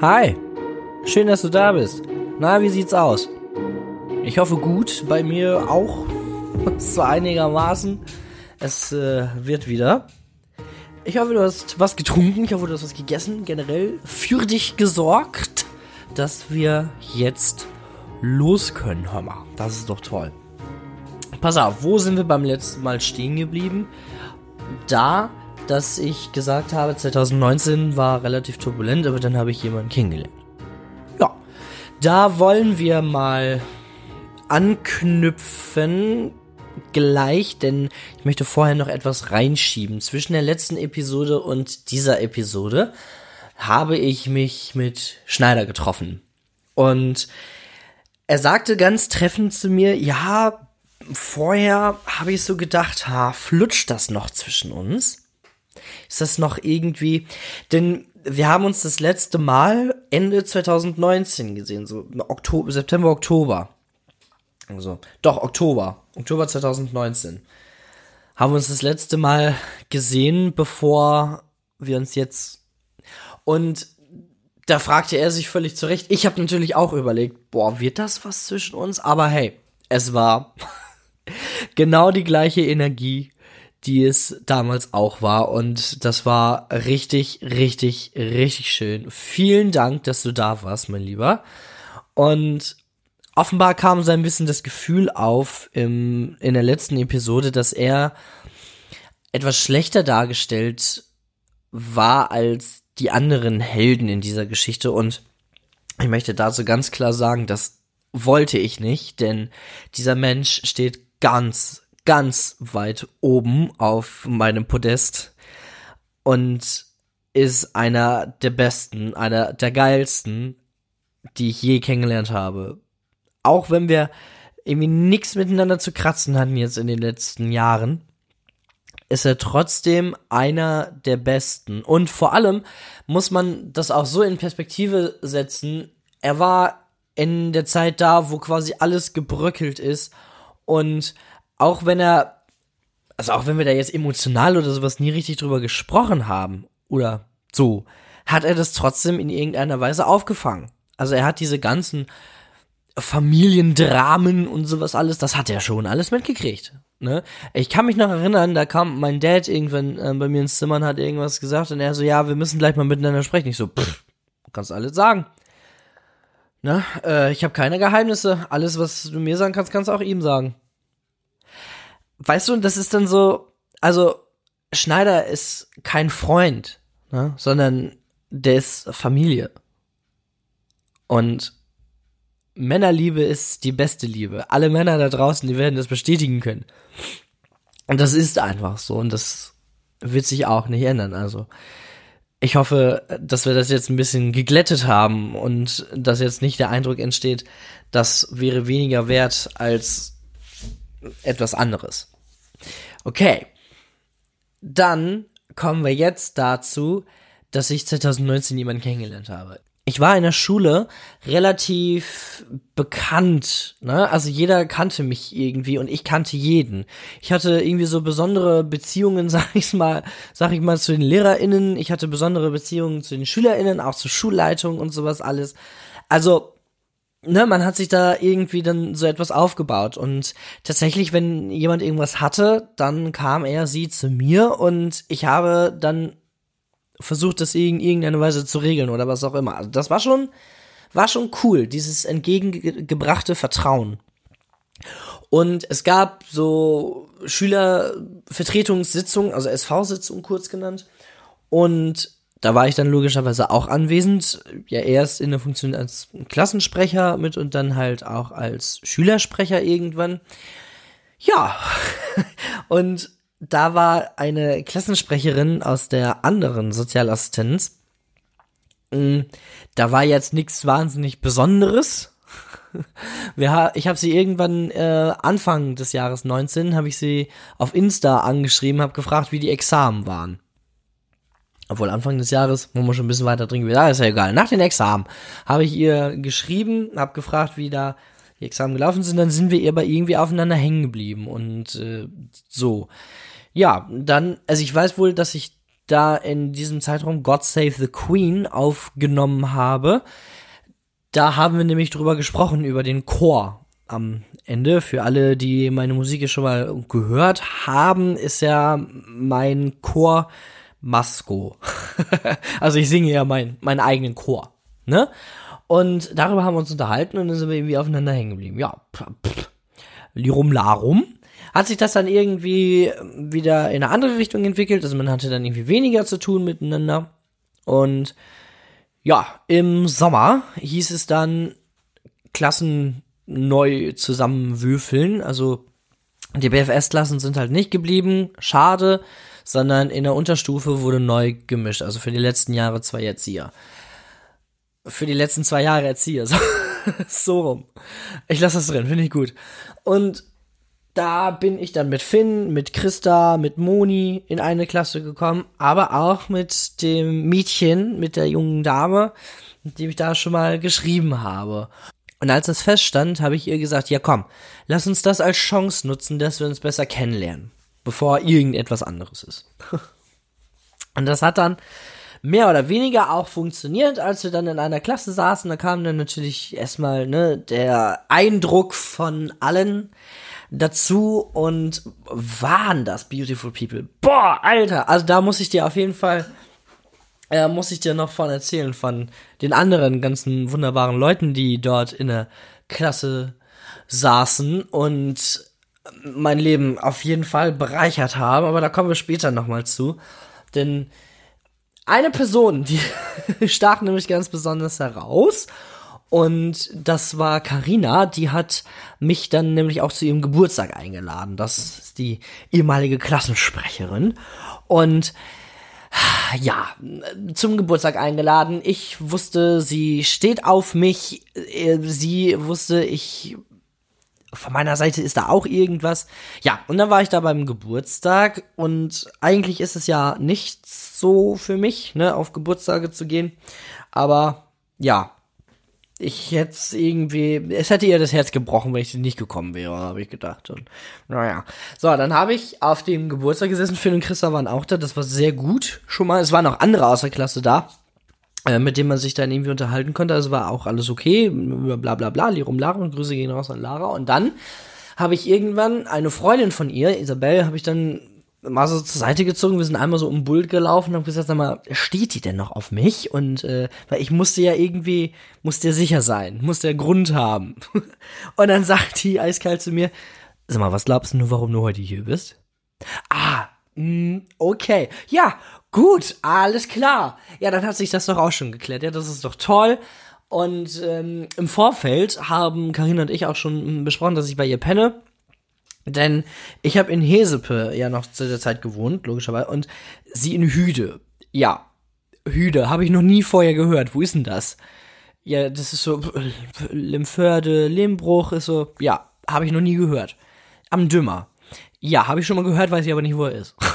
Hi, schön, dass du da bist. Na, wie sieht's aus? Ich hoffe gut, bei mir auch so einigermaßen. Es äh, wird wieder. Ich hoffe, du hast was getrunken, ich hoffe, du hast was gegessen, generell für dich gesorgt, dass wir jetzt los können. Hör mal, das ist doch toll. Pass auf, wo sind wir beim letzten Mal stehen geblieben? Da, dass ich gesagt habe, 2019 war relativ turbulent, aber dann habe ich jemanden kennengelernt. Ja, da wollen wir mal anknüpfen gleich, denn ich möchte vorher noch etwas reinschieben. Zwischen der letzten Episode und dieser Episode habe ich mich mit Schneider getroffen. Und er sagte ganz treffend zu mir, ja, vorher habe ich so gedacht, ha, flutscht das noch zwischen uns? Ist das noch irgendwie, denn wir haben uns das letzte Mal Ende 2019 gesehen, so Oktober, September, Oktober. Also, doch, Oktober. Oktober 2019. Haben wir uns das letzte Mal gesehen, bevor wir uns jetzt. Und da fragte er sich völlig zurecht. Ich habe natürlich auch überlegt, boah, wird das was zwischen uns? Aber hey, es war genau die gleiche Energie, die es damals auch war. Und das war richtig, richtig, richtig schön. Vielen Dank, dass du da warst, mein Lieber. Und offenbar kam so ein bisschen das Gefühl auf im, in der letzten Episode, dass er etwas schlechter dargestellt war als die anderen Helden in dieser Geschichte. Und ich möchte dazu ganz klar sagen, das wollte ich nicht, denn dieser Mensch steht ganz, ganz weit oben auf meinem Podest und ist einer der besten, einer der geilsten, die ich je kennengelernt habe. Auch wenn wir irgendwie nichts miteinander zu kratzen hatten jetzt in den letzten Jahren, ist er trotzdem einer der besten. Und vor allem muss man das auch so in Perspektive setzen. Er war in der Zeit da, wo quasi alles gebröckelt ist und auch wenn er, also auch wenn wir da jetzt emotional oder sowas nie richtig drüber gesprochen haben oder so, hat er das trotzdem in irgendeiner Weise aufgefangen. Also er hat diese ganzen Familiendramen und sowas alles, das hat er schon alles mitgekriegt. Ne? Ich kann mich noch erinnern, da kam mein Dad irgendwann äh, bei mir ins Zimmer und hat irgendwas gesagt und er so, ja, wir müssen gleich mal miteinander sprechen. Ich so, pff, kannst alles sagen. Ne? Äh, ich habe keine Geheimnisse. Alles, was du mir sagen kannst, kannst du auch ihm sagen weißt du, das ist dann so, also Schneider ist kein Freund, ne, sondern der ist Familie. Und Männerliebe ist die beste Liebe. Alle Männer da draußen, die werden das bestätigen können. Und das ist einfach so und das wird sich auch nicht ändern. Also ich hoffe, dass wir das jetzt ein bisschen geglättet haben und dass jetzt nicht der Eindruck entsteht, das wäre weniger wert als etwas anderes. Okay. Dann kommen wir jetzt dazu, dass ich 2019 jemanden kennengelernt habe. Ich war in der Schule relativ bekannt, ne? Also jeder kannte mich irgendwie und ich kannte jeden. Ich hatte irgendwie so besondere Beziehungen, sag ich's mal, sag ich mal, zu den LehrerInnen. Ich hatte besondere Beziehungen zu den SchülerInnen, auch zur Schulleitung und sowas alles. Also ne, man hat sich da irgendwie dann so etwas aufgebaut und tatsächlich, wenn jemand irgendwas hatte, dann kam er, sie zu mir und ich habe dann versucht, das in irgendeiner Weise zu regeln oder was auch immer. Also das war schon, war schon cool, dieses entgegengebrachte Vertrauen. Und es gab so Schülervertretungssitzungen, also SV-Sitzungen kurz genannt. Und da war ich dann logischerweise auch anwesend. Ja, erst in der Funktion als Klassensprecher mit und dann halt auch als Schülersprecher irgendwann. Ja, und da war eine Klassensprecherin aus der anderen Sozialassistenz. Mm, da war jetzt nichts wahnsinnig Besonderes. ich habe sie irgendwann äh, Anfang des Jahres 19 habe ich sie auf Insta angeschrieben, habe gefragt, wie die Examen waren. Obwohl Anfang des Jahres, wo man schon ein bisschen weiter drin gewesen, ah, ist ja egal. Nach den Examen habe ich ihr geschrieben, habe gefragt, wie da die Examen gelaufen sind, dann sind wir aber irgendwie aufeinander hängen geblieben und äh, so. Ja, dann, also ich weiß wohl, dass ich da in diesem Zeitraum God Save the Queen aufgenommen habe. Da haben wir nämlich drüber gesprochen, über den Chor am Ende. Für alle, die meine Musik schon mal gehört haben, ist ja mein Chor Masco. also ich singe ja mein, meinen eigenen Chor, ne? Und darüber haben wir uns unterhalten und dann sind wir irgendwie aufeinander hängen geblieben. Ja, pff, Lirum Larum. Hat sich das dann irgendwie wieder in eine andere Richtung entwickelt. Also man hatte dann irgendwie weniger zu tun miteinander. Und ja, im Sommer hieß es dann Klassen neu zusammenwürfeln. Also die BFS-Klassen sind halt nicht geblieben. Schade sondern in der Unterstufe wurde neu gemischt. Also für die letzten Jahre zwei Erzieher. Für die letzten zwei Jahre Erzieher. So, so rum. Ich lasse das drin, finde ich gut. Und da bin ich dann mit Finn, mit Christa, mit Moni in eine Klasse gekommen, aber auch mit dem Mädchen, mit der jungen Dame, mit dem ich da schon mal geschrieben habe. Und als das feststand, habe ich ihr gesagt, ja komm, lass uns das als Chance nutzen, dass wir uns besser kennenlernen bevor irgendetwas anderes ist. Und das hat dann mehr oder weniger auch funktioniert, als wir dann in einer Klasse saßen. Da kam dann natürlich erstmal ne, der Eindruck von allen dazu und waren das Beautiful People. Boah, Alter, also da muss ich dir auf jeden Fall, äh, muss ich dir noch von erzählen, von den anderen ganzen wunderbaren Leuten, die dort in der Klasse saßen und mein Leben auf jeden Fall bereichert haben, aber da kommen wir später nochmal zu. Denn eine Person, die stach nämlich ganz besonders heraus. Und das war Karina, die hat mich dann nämlich auch zu ihrem Geburtstag eingeladen. Das ist die ehemalige Klassensprecherin. Und ja, zum Geburtstag eingeladen. Ich wusste, sie steht auf mich. Sie wusste, ich von meiner Seite ist da auch irgendwas. Ja, und dann war ich da beim Geburtstag und eigentlich ist es ja nicht so für mich, ne, auf Geburtstage zu gehen. Aber ja, ich hätte irgendwie, es hätte ihr das Herz gebrochen, wenn ich nicht gekommen wäre, habe ich gedacht. Und naja. So, dann habe ich auf dem Geburtstag gesessen, Phil und Christa waren auch da, das war sehr gut schon mal. Es waren auch andere außer Klasse da. Äh, mit dem man sich dann irgendwie unterhalten konnte. Also war auch alles okay, bla bla bla, Lirum Lara und Grüße gehen raus an Lara. Und dann habe ich irgendwann eine Freundin von ihr, Isabel, habe ich dann mal so zur Seite gezogen, wir sind einmal so um Bult gelaufen und habe gesagt, sag mal, steht die denn noch auf mich? Und äh, weil ich musste ja irgendwie, musste ja sicher sein, musste ja Grund haben. und dann sagt die eiskalt zu mir, sag mal, was glaubst du, warum du heute hier bist? Ah, mm, okay. Ja, Gut, alles klar. Ja, dann hat sich das doch auch schon geklärt. Ja, das ist doch toll. Und ähm, im Vorfeld haben Karina und ich auch schon besprochen, dass ich bei ihr penne. Denn ich habe in Hesepe ja noch zu der Zeit gewohnt, logischerweise, und sie in Hüde. Ja, Hüde, habe ich noch nie vorher gehört. Wo ist denn das? Ja, das ist so Limförde, Limbruch ist so, ja, habe ich noch nie gehört. Am Dümmer. Ja, habe ich schon mal gehört, weiß ich aber nicht, wo er ist.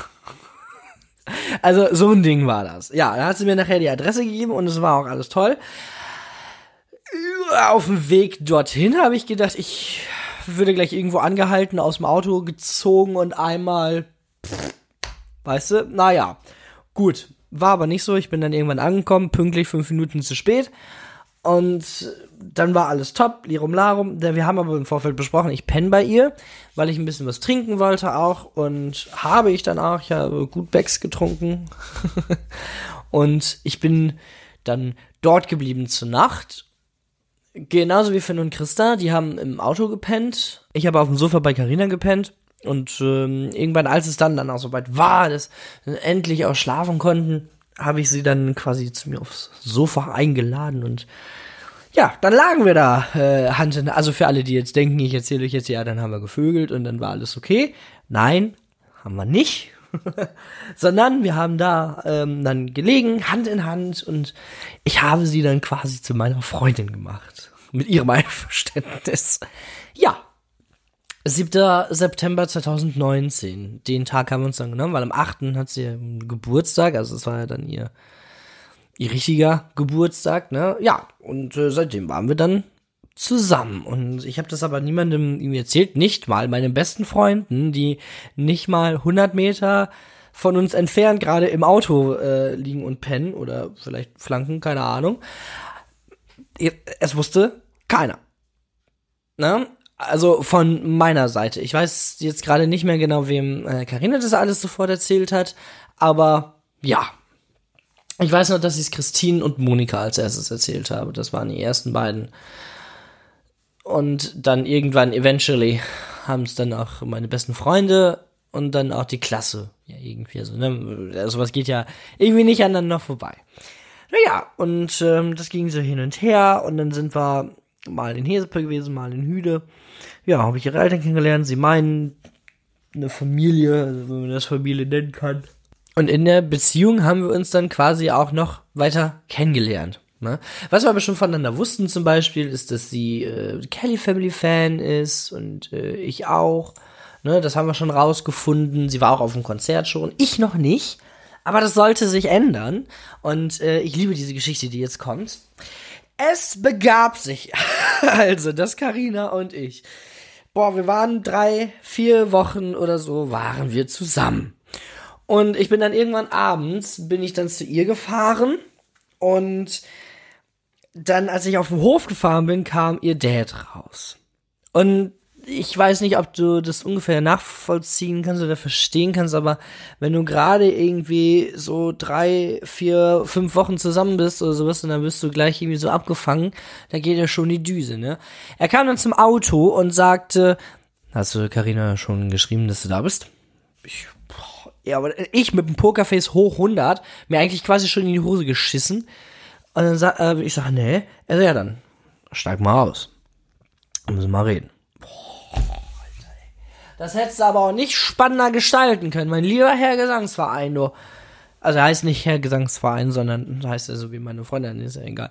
Also so ein Ding war das. Ja, dann hat sie mir nachher die Adresse gegeben und es war auch alles toll. Auf dem Weg dorthin habe ich gedacht, ich würde gleich irgendwo angehalten, aus dem Auto gezogen und einmal, weißt du, naja, gut. War aber nicht so. Ich bin dann irgendwann angekommen, pünktlich fünf Minuten zu spät. Und dann war alles top, Lirum Larum. Wir haben aber im Vorfeld besprochen, ich penne bei ihr, weil ich ein bisschen was trinken wollte auch. Und habe ich dann auch, ich habe gut Becks getrunken. und ich bin dann dort geblieben zur Nacht. Genauso wie Finn und Christa, die haben im Auto gepennt. Ich habe auf dem Sofa bei Carina gepennt. Und ähm, irgendwann, als es dann dann auch soweit war, dass wir endlich auch schlafen konnten, habe ich sie dann quasi zu mir aufs Sofa eingeladen und ja, dann lagen wir da äh, Hand in Also für alle, die jetzt denken, ich erzähle euch jetzt, ja, dann haben wir gevögelt und dann war alles okay. Nein, haben wir nicht. Sondern wir haben da ähm, dann gelegen, Hand in Hand und ich habe sie dann quasi zu meiner Freundin gemacht. Mit ihrem Einverständnis. Ja. 7. September 2019. Den Tag haben wir uns dann genommen, weil am 8. hat sie Geburtstag, also es war ja dann ihr ihr richtiger Geburtstag, ne? Ja, und äh, seitdem waren wir dann zusammen. Und ich habe das aber niemandem irgendwie erzählt, nicht mal meinen besten Freunden, die nicht mal 100 Meter von uns entfernt gerade im Auto äh, liegen und pennen oder vielleicht flanken, keine Ahnung. Es wusste keiner. Ne? Also von meiner Seite. Ich weiß jetzt gerade nicht mehr genau, wem Karina äh, das alles sofort erzählt hat, aber ja. Ich weiß noch, dass ich es Christine und Monika als erstes erzählt habe. Das waren die ersten beiden. Und dann irgendwann, eventually, haben es dann auch meine besten Freunde und dann auch die Klasse. Ja, irgendwie so, ne? Sowas also, geht ja irgendwie nicht aneinander vorbei. Naja, und ähm, das ging so hin und her und dann sind wir mal in Hesepe gewesen, mal in Hüde. Ja, habe ich ihre Eltern kennengelernt. Sie meinen eine Familie, also wenn man das Familie nennen kann. Und in der Beziehung haben wir uns dann quasi auch noch weiter kennengelernt. Ne? Was wir aber schon voneinander wussten zum Beispiel, ist, dass sie äh, Kelly Family Fan ist und äh, ich auch. Ne? Das haben wir schon rausgefunden. Sie war auch auf dem Konzert schon. Ich noch nicht. Aber das sollte sich ändern. Und äh, ich liebe diese Geschichte, die jetzt kommt. Es begab sich also, dass Karina und ich, boah, wir waren drei, vier Wochen oder so, waren wir zusammen. Und ich bin dann irgendwann abends, bin ich dann zu ihr gefahren und dann, als ich auf den Hof gefahren bin, kam ihr Dad raus. Und ich weiß nicht, ob du das ungefähr nachvollziehen kannst oder verstehen kannst, aber wenn du gerade irgendwie so drei, vier, fünf Wochen zusammen bist oder sowas und dann wirst du gleich irgendwie so abgefangen, da geht ja schon die Düse, ne? Er kam dann zum Auto und sagte, hast du Karina schon geschrieben, dass du da bist? Ich, boah, ja, aber ich mit dem Pokerface hoch 100, mir eigentlich quasi schon in die Hose geschissen. Und dann sag, äh, ich sag, nee. Er sagt, ja dann, steig mal aus. Müssen mal reden. Das hättest du aber auch nicht spannender gestalten können, mein lieber Herr Gesangsverein, du. Also heißt nicht Herr Gesangsverein, sondern heißt er so wie meine Freundin, ist ja egal.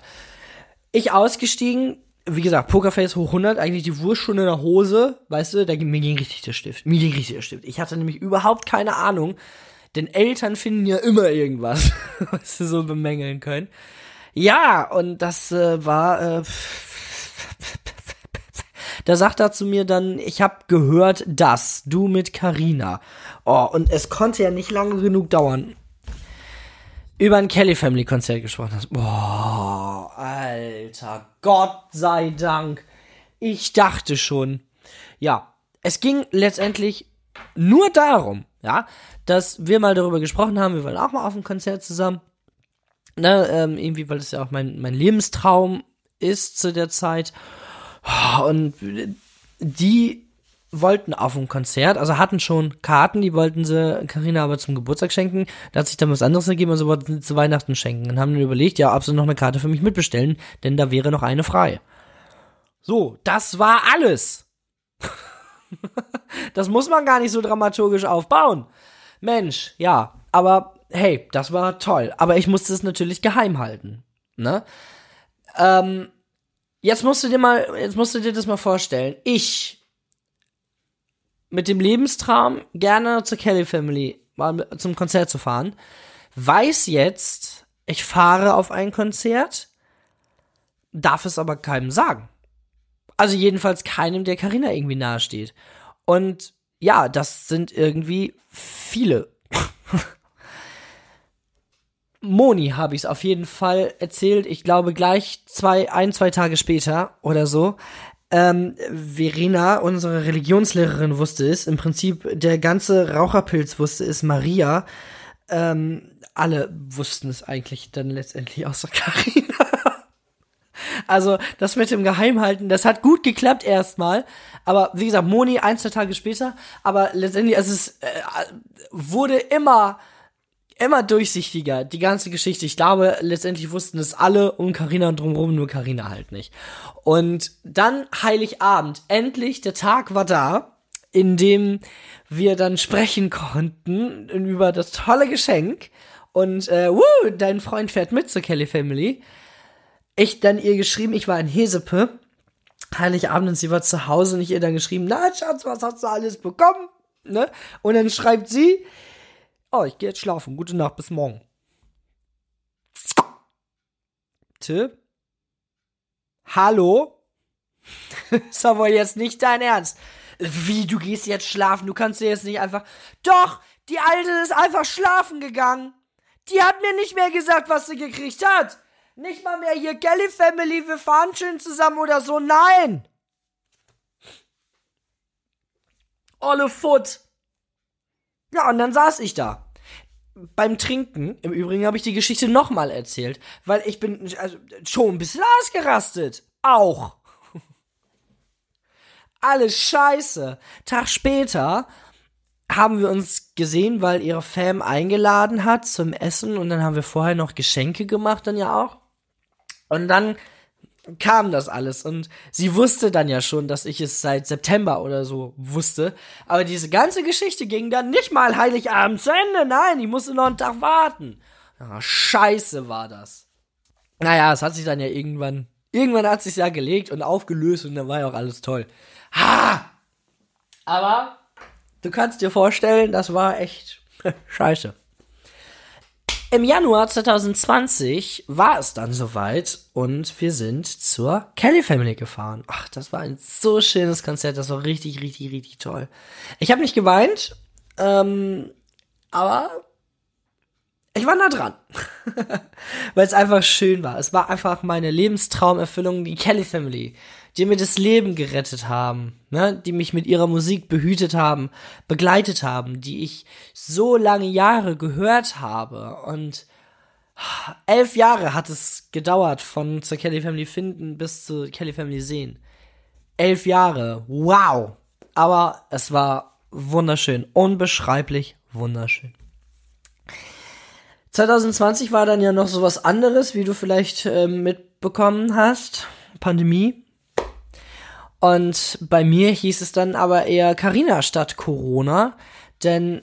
Ich ausgestiegen, wie gesagt, Pokerface hoch 100, eigentlich die Wurst schon in der Hose, weißt du, da, mir ging richtig der Stift. Mir ging richtig der Stift. Ich hatte nämlich überhaupt keine Ahnung, denn Eltern finden ja immer irgendwas, was sie so bemängeln können. Ja, und das äh, war äh, da sagt er zu mir dann, ich habe gehört, dass du mit Karina. Oh, und es konnte ja nicht lange genug dauern. Über ein Kelly Family Konzert gesprochen hast. Boah, alter, Gott sei Dank. Ich dachte schon. Ja, es ging letztendlich nur darum, ja, dass wir mal darüber gesprochen haben, wir wollen auch mal auf ein Konzert zusammen ne, ähm, irgendwie, weil es ja auch mein, mein Lebenstraum ist zu der Zeit. Und die wollten auf ein Konzert, also hatten schon Karten, die wollten sie Karina aber zum Geburtstag schenken. Da hat sich dann was anderes ergeben, also wollten sie zu Weihnachten schenken. Und haben dann überlegt, ja, ob sie noch eine Karte für mich mitbestellen, denn da wäre noch eine frei. So, das war alles. das muss man gar nicht so dramaturgisch aufbauen. Mensch, ja, aber hey, das war toll. Aber ich musste es natürlich geheim halten. Ne? Ähm, jetzt musst du dir mal, jetzt musst du dir das mal vorstellen. Ich mit dem Lebenstraum gerne zur Kelly Family mal zum Konzert zu fahren, weiß jetzt, ich fahre auf ein Konzert, darf es aber keinem sagen. Also jedenfalls keinem, der Karina irgendwie nahesteht. Und ja, das sind irgendwie viele. Moni habe ich es auf jeden Fall erzählt. Ich glaube gleich zwei, ein, zwei Tage später oder so. Ähm, Verena, unsere Religionslehrerin, wusste es. Im Prinzip der ganze Raucherpilz wusste es. Maria. Ähm, alle wussten es eigentlich dann letztendlich außer Karina. also das mit dem Geheimhalten, das hat gut geklappt erstmal. Aber wie gesagt, Moni ein, zwei Tage später. Aber letztendlich, also es äh, wurde immer immer durchsichtiger, die ganze Geschichte. Ich glaube, letztendlich wussten es alle um Karina und drumherum, nur Karina halt nicht. Und dann Heiligabend, endlich, der Tag war da, in dem wir dann sprechen konnten über das tolle Geschenk. Und äh, wuh, dein Freund fährt mit zur Kelly Family. Ich dann ihr geschrieben, ich war in Hesepe. Heiligabend und sie war zu Hause und ich ihr dann geschrieben, na Schatz, was hast du alles bekommen? Ne? Und dann schreibt sie, Oh, ich gehe jetzt schlafen. Gute Nacht, bis morgen. Tipp? Hallo? ist aber jetzt nicht dein Ernst. Wie, du gehst jetzt schlafen? Du kannst dir jetzt nicht einfach. Doch, Die Alte ist einfach schlafen gegangen. Die hat mir nicht mehr gesagt, was sie gekriegt hat. Nicht mal mehr hier Kelly Family, wir fahren schön zusammen oder so. Nein! Olle Foot. Ja, und dann saß ich da. Beim Trinken, im Übrigen habe ich die Geschichte nochmal erzählt, weil ich bin also, schon ein bisschen ausgerastet. Auch. Alles scheiße. Tag später haben wir uns gesehen, weil ihre Fam eingeladen hat zum Essen und dann haben wir vorher noch Geschenke gemacht, dann ja auch. Und dann kam das alles und sie wusste dann ja schon, dass ich es seit September oder so wusste. Aber diese ganze Geschichte ging dann nicht mal Heiligabend zu Ende. Nein, ich musste noch einen Tag warten. Ja, scheiße war das. Naja, es hat sich dann ja irgendwann, irgendwann hat sich ja gelegt und aufgelöst und dann war ja auch alles toll. Ha! Aber du kannst dir vorstellen, das war echt scheiße. Im Januar 2020 war es dann soweit und wir sind zur Kelly Family gefahren. Ach, das war ein so schönes Konzert, das war richtig, richtig, richtig toll. Ich habe nicht geweint, ähm, aber ich war nah dran, weil es einfach schön war. Es war einfach meine Lebenstraumerfüllung, die Kelly Family die mir das Leben gerettet haben, ne, die mich mit ihrer Musik behütet haben, begleitet haben, die ich so lange Jahre gehört habe und elf Jahre hat es gedauert von zur Kelly Family finden bis zu Kelly Family sehen. Elf Jahre, wow! Aber es war wunderschön, unbeschreiblich wunderschön. 2020 war dann ja noch so was anderes, wie du vielleicht äh, mitbekommen hast. Pandemie. Und bei mir hieß es dann aber eher Carina statt Corona, denn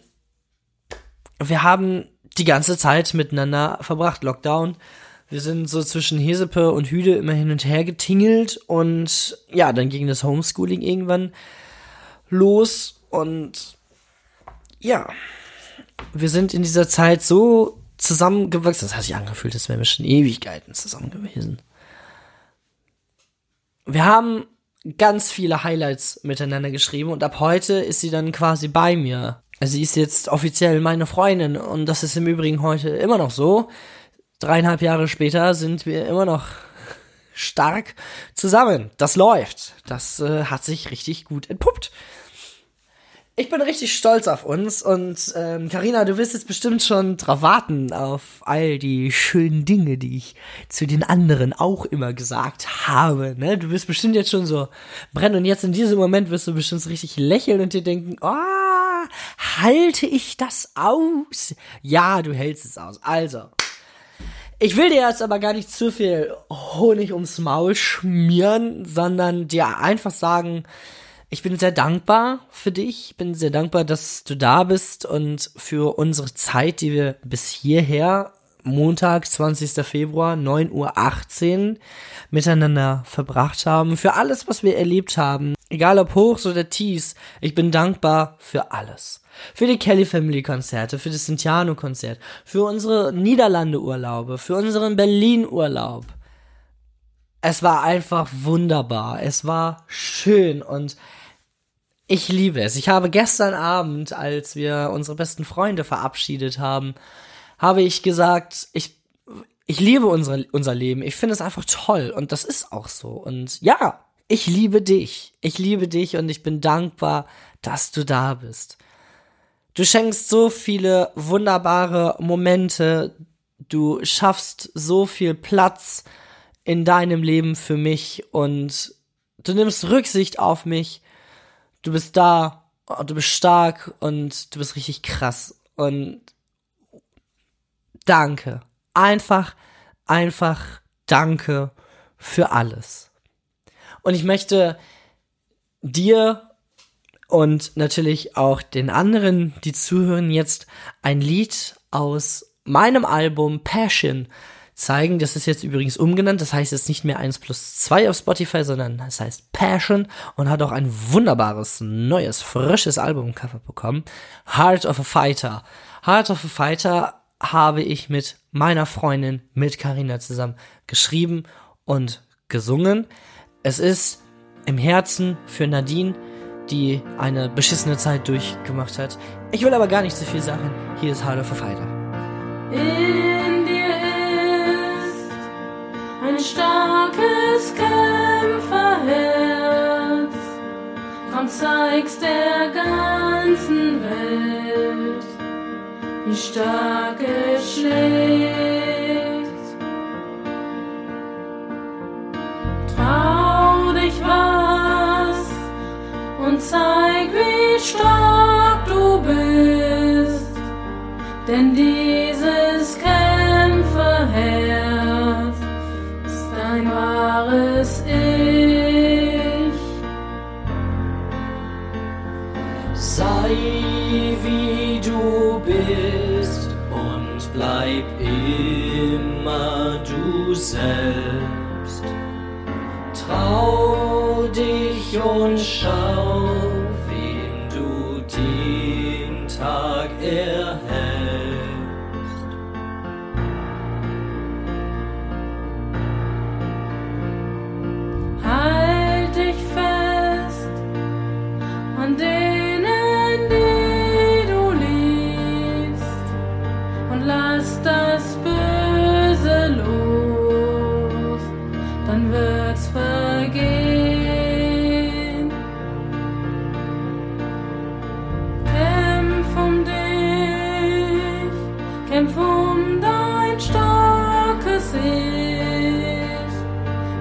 wir haben die ganze Zeit miteinander verbracht, Lockdown. Wir sind so zwischen Hesepe und Hüde immer hin und her getingelt und ja, dann ging das Homeschooling irgendwann los und ja, wir sind in dieser Zeit so zusammengewachsen. Das hat sich angefühlt, als wären wir schon Ewigkeiten zusammen gewesen. Wir haben ganz viele Highlights miteinander geschrieben und ab heute ist sie dann quasi bei mir. Also sie ist jetzt offiziell meine Freundin und das ist im Übrigen heute immer noch so. Dreieinhalb Jahre später sind wir immer noch stark zusammen. Das läuft. Das äh, hat sich richtig gut entpuppt. Ich bin richtig stolz auf uns und ähm, Carina, du wirst jetzt bestimmt schon drauf warten auf all die schönen Dinge, die ich zu den anderen auch immer gesagt habe. Ne? Du wirst bestimmt jetzt schon so brennen und jetzt in diesem Moment wirst du bestimmt richtig lächeln und dir denken, oh, halte ich das aus? Ja, du hältst es aus. Also, ich will dir jetzt aber gar nicht zu viel Honig ums Maul schmieren, sondern dir einfach sagen, ich bin sehr dankbar für dich, bin sehr dankbar, dass du da bist und für unsere Zeit, die wir bis hierher, Montag, 20. Februar, 9.18 Uhr, miteinander verbracht haben, für alles, was wir erlebt haben, egal ob Hochs oder Tiefs, ich bin dankbar für alles. Für die Kelly Family Konzerte, für das Sintiano Konzert, für unsere Niederlande Urlaube, für unseren Berlin Urlaub. Es war einfach wunderbar. Es war schön und ich liebe es. Ich habe gestern Abend, als wir unsere besten Freunde verabschiedet haben, habe ich gesagt, ich, ich liebe unsere, unser Leben. Ich finde es einfach toll und das ist auch so. Und ja, ich liebe dich. Ich liebe dich und ich bin dankbar, dass du da bist. Du schenkst so viele wunderbare Momente. Du schaffst so viel Platz in deinem Leben für mich und du nimmst Rücksicht auf mich du bist da, du bist stark und du bist richtig krass. Und danke. Einfach, einfach danke für alles. Und ich möchte dir und natürlich auch den anderen, die zuhören, jetzt ein Lied aus meinem Album Passion zeigen. Das ist jetzt übrigens umgenannt. Das heißt jetzt nicht mehr 1 plus 2 auf Spotify, sondern das heißt Passion und hat auch ein wunderbares, neues, frisches Albumcover bekommen. Heart of a Fighter. Heart of a Fighter habe ich mit meiner Freundin, mit Karina zusammen geschrieben und gesungen. Es ist im Herzen für Nadine, die eine beschissene Zeit durchgemacht hat. Ich will aber gar nicht zu viel sagen. Hier ist Harder for Fighter. Starkes Kämpferherz. Komm, zeig's der ganzen Welt, wie stark es schlägt. Trau dich was und zeig, wie stark du bist. Denn dieses Kämpferherz promises. Dein starkes Ich.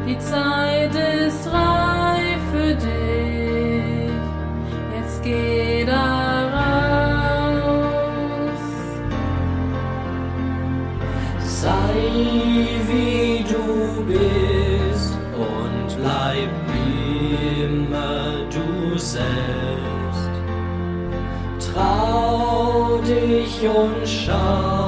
Die Zeit ist reif für dich. Jetzt geh da raus. Sei wie du bist und bleib immer du selbst. Trau dich und schau,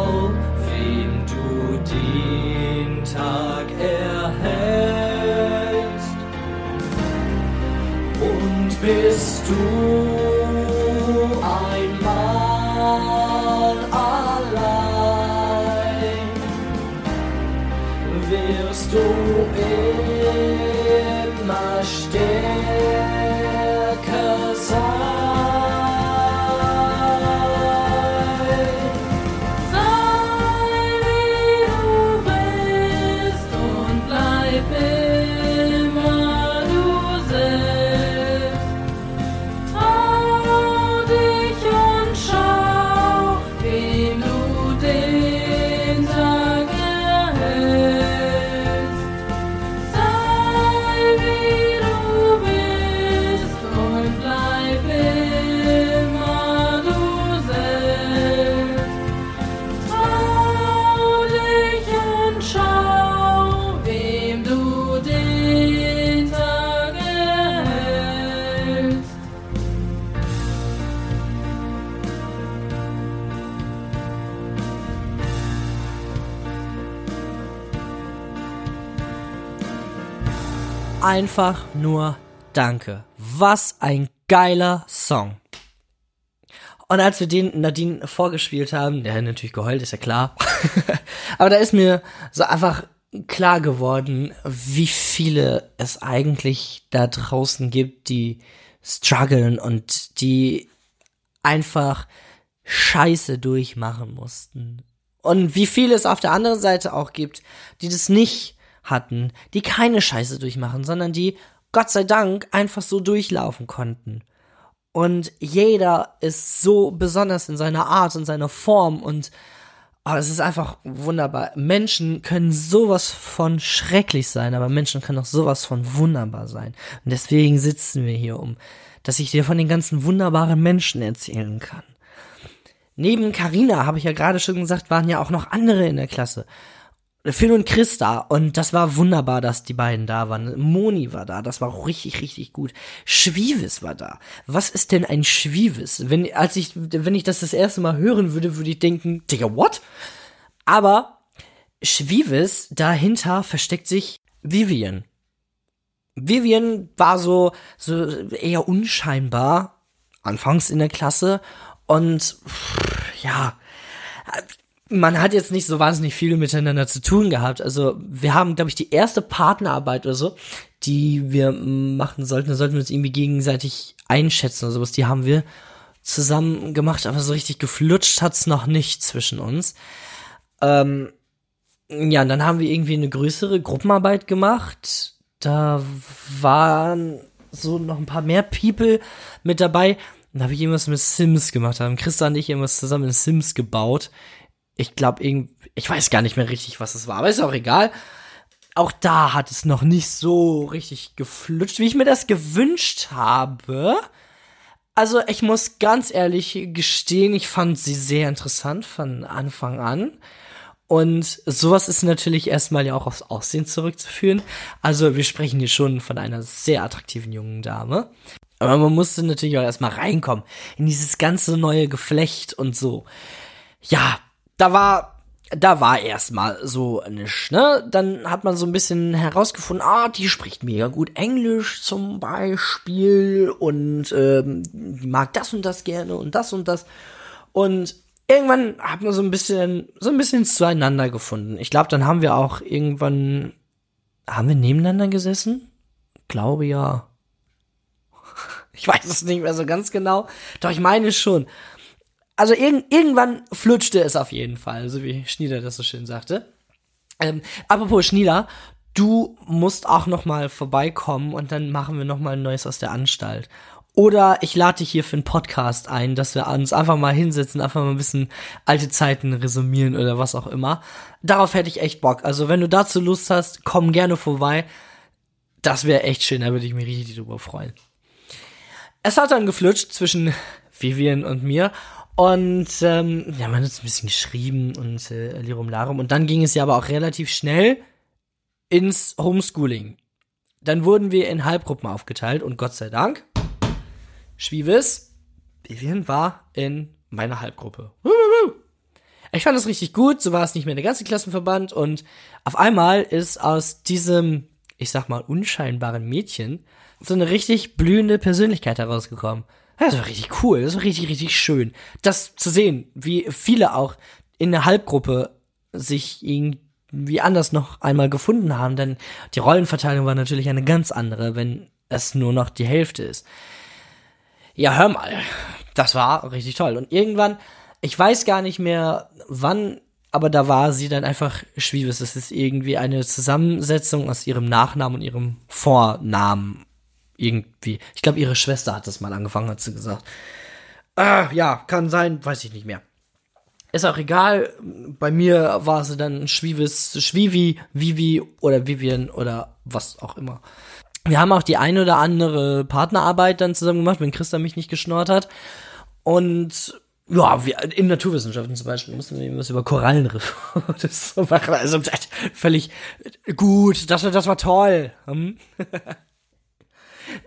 Einfach nur Danke. Was ein geiler Song. Und als wir den Nadine vorgespielt haben, der hat natürlich geheult, ist ja klar. Aber da ist mir so einfach klar geworden, wie viele es eigentlich da draußen gibt, die strugglen und die einfach Scheiße durchmachen mussten. Und wie viele es auf der anderen Seite auch gibt, die das nicht hatten, die keine Scheiße durchmachen, sondern die, Gott sei Dank, einfach so durchlaufen konnten. Und jeder ist so besonders in seiner Art und seiner Form und oh, es ist einfach wunderbar. Menschen können sowas von schrecklich sein, aber Menschen können auch sowas von wunderbar sein. Und deswegen sitzen wir hier um, dass ich dir von den ganzen wunderbaren Menschen erzählen kann. Neben Karina habe ich ja gerade schon gesagt, waren ja auch noch andere in der Klasse. Phil und Chris da und das war wunderbar, dass die beiden da waren. Moni war da, das war auch richtig, richtig gut. Schwievis war da. Was ist denn ein Schwievis? Wenn, als ich, wenn ich das das erste Mal hören würde, würde ich denken, Digga, what? Aber Schwievis, dahinter versteckt sich Vivian. Vivian war so, so eher unscheinbar, anfangs in der Klasse und pff, ja, man hat jetzt nicht so wahnsinnig viel miteinander zu tun gehabt. Also wir haben, glaube ich, die erste Partnerarbeit oder so, die wir machen sollten, da sollten wir uns irgendwie gegenseitig einschätzen oder sowas, die haben wir zusammen gemacht, aber so richtig geflutscht hat's noch nicht zwischen uns. Ähm, ja, und dann haben wir irgendwie eine größere Gruppenarbeit gemacht. Da waren so noch ein paar mehr People mit dabei. Dann habe ich irgendwas mit Sims gemacht. Da haben Christa und ich irgendwas zusammen in Sims gebaut. Ich glaube, ich weiß gar nicht mehr richtig, was es war, aber ist auch egal. Auch da hat es noch nicht so richtig geflutscht, wie ich mir das gewünscht habe. Also ich muss ganz ehrlich gestehen, ich fand sie sehr interessant von Anfang an. Und sowas ist natürlich erstmal ja auch aufs Aussehen zurückzuführen. Also wir sprechen hier schon von einer sehr attraktiven jungen Dame. Aber man musste natürlich auch erstmal reinkommen in dieses ganze neue Geflecht und so. Ja, da war, da war erstmal so nichts, ne? Dann hat man so ein bisschen herausgefunden, ah, die spricht mega gut Englisch zum Beispiel und ähm, die mag das und das gerne und das und das. Und irgendwann hat man so ein bisschen, so ein bisschen zueinander gefunden. Ich glaube, dann haben wir auch irgendwann, haben wir nebeneinander gesessen? Glaube ja. Ich weiß es nicht mehr so ganz genau. Doch ich meine schon. Also irg irgendwann flutschte es auf jeden Fall, so wie Schnieder das so schön sagte. Ähm, apropos Schnieder, du musst auch noch mal vorbeikommen und dann machen wir noch mal ein neues aus der Anstalt. Oder ich lade dich hier für einen Podcast ein, dass wir uns einfach mal hinsetzen, einfach mal ein bisschen alte Zeiten resümieren oder was auch immer. Darauf hätte ich echt Bock. Also wenn du dazu Lust hast, komm gerne vorbei. Das wäre echt schön, da würde ich mich richtig drüber freuen. Es hat dann geflutscht zwischen Vivian und mir. Und ähm, ja, man hat uns ein bisschen geschrieben und äh, Lirum Larum. Und dann ging es ja aber auch relativ schnell ins Homeschooling. Dann wurden wir in Halbgruppen aufgeteilt und Gott sei Dank Schwiebes, Vivian war in meiner Halbgruppe. Ich fand es richtig gut, so war es nicht mehr der ganze Klassenverband und auf einmal ist aus diesem, ich sag mal, unscheinbaren Mädchen so eine richtig blühende Persönlichkeit herausgekommen. Das war richtig cool, das war richtig, richtig schön. Das zu sehen, wie viele auch in der Halbgruppe sich irgendwie anders noch einmal gefunden haben, denn die Rollenverteilung war natürlich eine ganz andere, wenn es nur noch die Hälfte ist. Ja, hör mal. Das war richtig toll. Und irgendwann, ich weiß gar nicht mehr wann, aber da war sie dann einfach Schwiebes. Das ist irgendwie eine Zusammensetzung aus ihrem Nachnamen und ihrem Vornamen. Irgendwie. Ich glaube, ihre Schwester hat das mal angefangen, hat sie gesagt. Ah, ja, kann sein, weiß ich nicht mehr. Ist auch egal. Bei mir war sie dann Schwiebes, Schwivi, Vivi oder Vivian oder was auch immer. Wir haben auch die ein oder andere Partnerarbeit dann zusammen gemacht, wenn Christa mich nicht geschnort hat. Und ja, wir, in Naturwissenschaften zum Beispiel mussten wir was über Korallenriff das so machen. Also völlig gut, das, das war toll.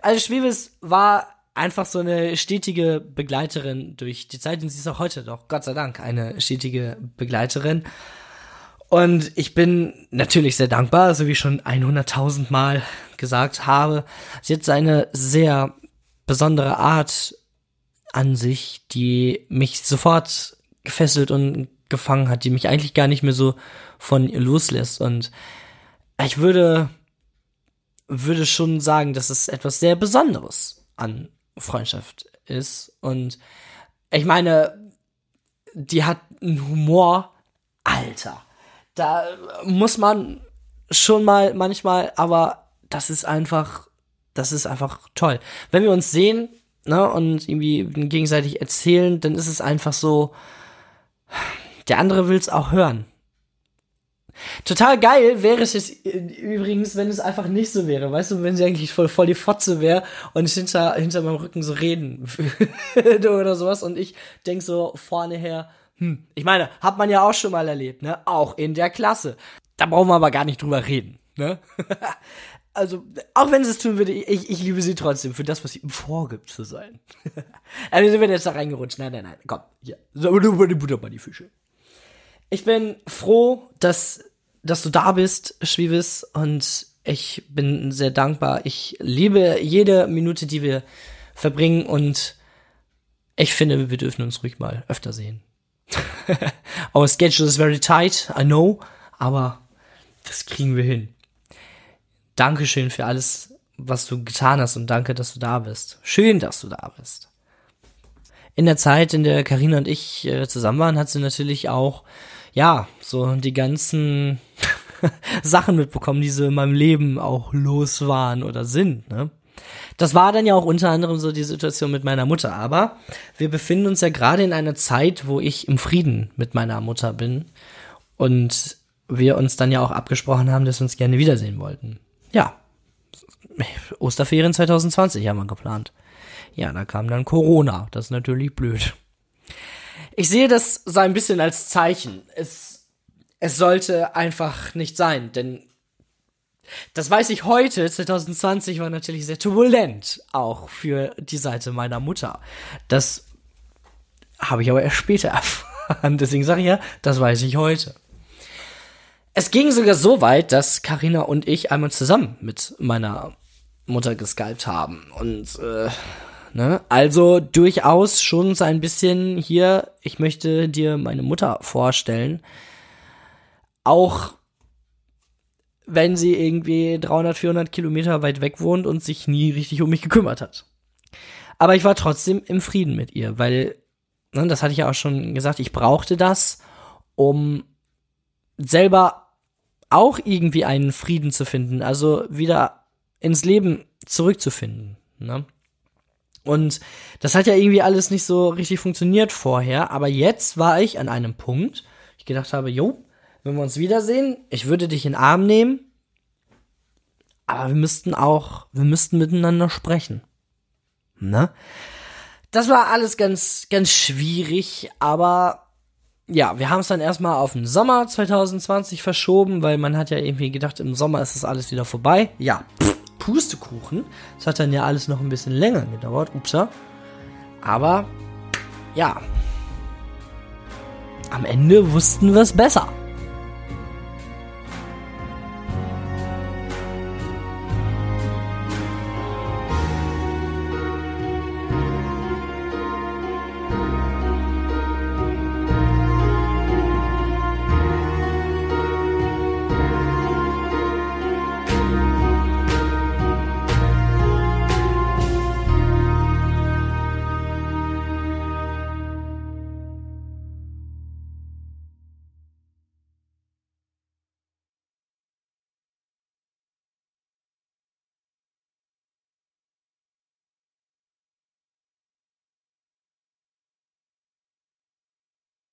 Also Schwebes war einfach so eine stetige Begleiterin durch die Zeit und sie ist auch heute doch, Gott sei Dank, eine stetige Begleiterin. Und ich bin natürlich sehr dankbar, so wie ich schon 100.000 Mal gesagt habe. Sie hat eine sehr besondere Art an sich, die mich sofort gefesselt und gefangen hat, die mich eigentlich gar nicht mehr so von ihr loslässt. Und ich würde, würde schon sagen, dass es etwas sehr Besonderes an Freundschaft ist. Und ich meine, die hat einen Humor, Alter da muss man schon mal manchmal, aber das ist einfach, das ist einfach toll. Wenn wir uns sehen, ne, und irgendwie gegenseitig erzählen, dann ist es einfach so, der andere will es auch hören. Total geil wäre es jetzt übrigens, wenn es einfach nicht so wäre. Weißt du, wenn sie eigentlich voll, voll die Fotze wäre und ich hinter, hinter meinem Rücken so reden oder sowas und ich denk so vorne her, hm, ich meine, hat man ja auch schon mal erlebt, ne? Auch in der Klasse. Da brauchen wir aber gar nicht drüber reden, ne? also, auch wenn sie es tun würde, ich, ich liebe sie trotzdem für das, was sie vorgibt zu sein. also sind wir jetzt da reingerutscht. Nein, nein, nein. Komm, hier. So, die Butter bei die Fische. Ich bin froh, dass, dass du da bist, Schwiebis, und ich bin sehr dankbar. Ich liebe jede Minute, die wir verbringen und ich finde, wir dürfen uns ruhig mal öfter sehen. Our schedule is very tight, I know, aber das kriegen wir hin. Dankeschön für alles, was du getan hast und danke, dass du da bist. Schön, dass du da bist. In der Zeit, in der Karina und ich äh, zusammen waren, hat sie natürlich auch, ja, so die ganzen Sachen mitbekommen, die so in meinem Leben auch los waren oder sind, ne? Das war dann ja auch unter anderem so die Situation mit meiner Mutter. Aber wir befinden uns ja gerade in einer Zeit, wo ich im Frieden mit meiner Mutter bin. Und wir uns dann ja auch abgesprochen haben, dass wir uns gerne wiedersehen wollten. Ja. Osterferien 2020 haben wir geplant. Ja, da kam dann Corona. Das ist natürlich blöd. Ich sehe das so ein bisschen als Zeichen. Es, es sollte einfach nicht sein, denn das weiß ich heute, 2020 war natürlich sehr turbulent, auch für die Seite meiner Mutter. Das habe ich aber erst später erfahren, deswegen sage ich ja, das weiß ich heute. Es ging sogar so weit, dass Karina und ich einmal zusammen mit meiner Mutter geskypt haben und äh, ne, also durchaus schon so ein bisschen hier, ich möchte dir meine Mutter vorstellen. Auch wenn sie irgendwie 300, 400 Kilometer weit weg wohnt und sich nie richtig um mich gekümmert hat. Aber ich war trotzdem im Frieden mit ihr, weil, ne, das hatte ich ja auch schon gesagt, ich brauchte das, um selber auch irgendwie einen Frieden zu finden, also wieder ins Leben zurückzufinden. Ne? Und das hat ja irgendwie alles nicht so richtig funktioniert vorher, aber jetzt war ich an einem Punkt, ich gedacht habe, jo, wenn wir uns wiedersehen, ich würde dich in den Arm nehmen, aber wir müssten auch, wir müssten miteinander sprechen. Ne? Das war alles ganz, ganz schwierig, aber ja, wir haben es dann erstmal auf den Sommer 2020 verschoben, weil man hat ja irgendwie gedacht, im Sommer ist das alles wieder vorbei. Ja, pff, Pustekuchen. Das hat dann ja alles noch ein bisschen länger gedauert. Upsa. Aber, ja. Am Ende wussten wir es besser.